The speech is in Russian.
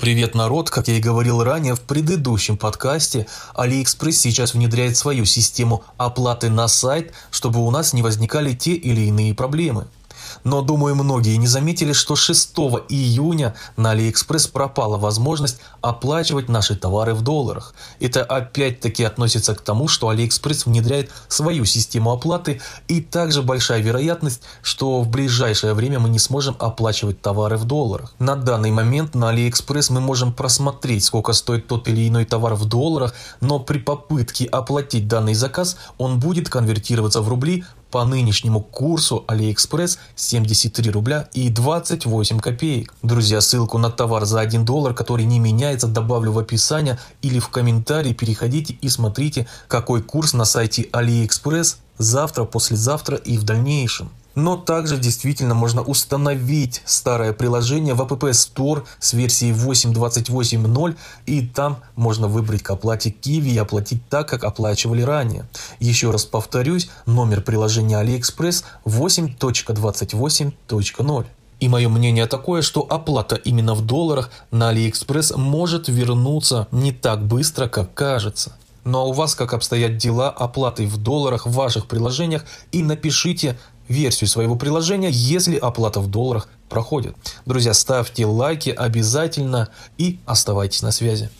Привет, народ! Как я и говорил ранее в предыдущем подкасте, AliExpress сейчас внедряет свою систему оплаты на сайт, чтобы у нас не возникали те или иные проблемы. Но, думаю, многие не заметили, что 6 июня на AliExpress пропала возможность оплачивать наши товары в долларах. Это опять-таки относится к тому, что AliExpress внедряет свою систему оплаты и также большая вероятность, что в ближайшее время мы не сможем оплачивать товары в долларах. На данный момент на AliExpress мы можем просмотреть, сколько стоит тот или иной товар в долларах, но при попытке оплатить данный заказ он будет конвертироваться в рубли по нынешнему курсу AliExpress 73 рубля и 28 копеек. Друзья, ссылку на товар за 1 доллар, который не меняется, добавлю в описание или в комментарии. Переходите и смотрите, какой курс на сайте AliExpress завтра, послезавтра и в дальнейшем. Но также действительно можно установить старое приложение в App Store с версией 8.28.0 и там можно выбрать к оплате Kiwi и оплатить так, как оплачивали ранее. Еще раз повторюсь, номер приложения AliExpress 8.28.0. И мое мнение такое, что оплата именно в долларах на AliExpress может вернуться не так быстро, как кажется. Ну а у вас как обстоят дела оплаты в долларах в ваших приложениях и напишите версию своего приложения, если оплата в долларах проходит. Друзья, ставьте лайки обязательно и оставайтесь на связи.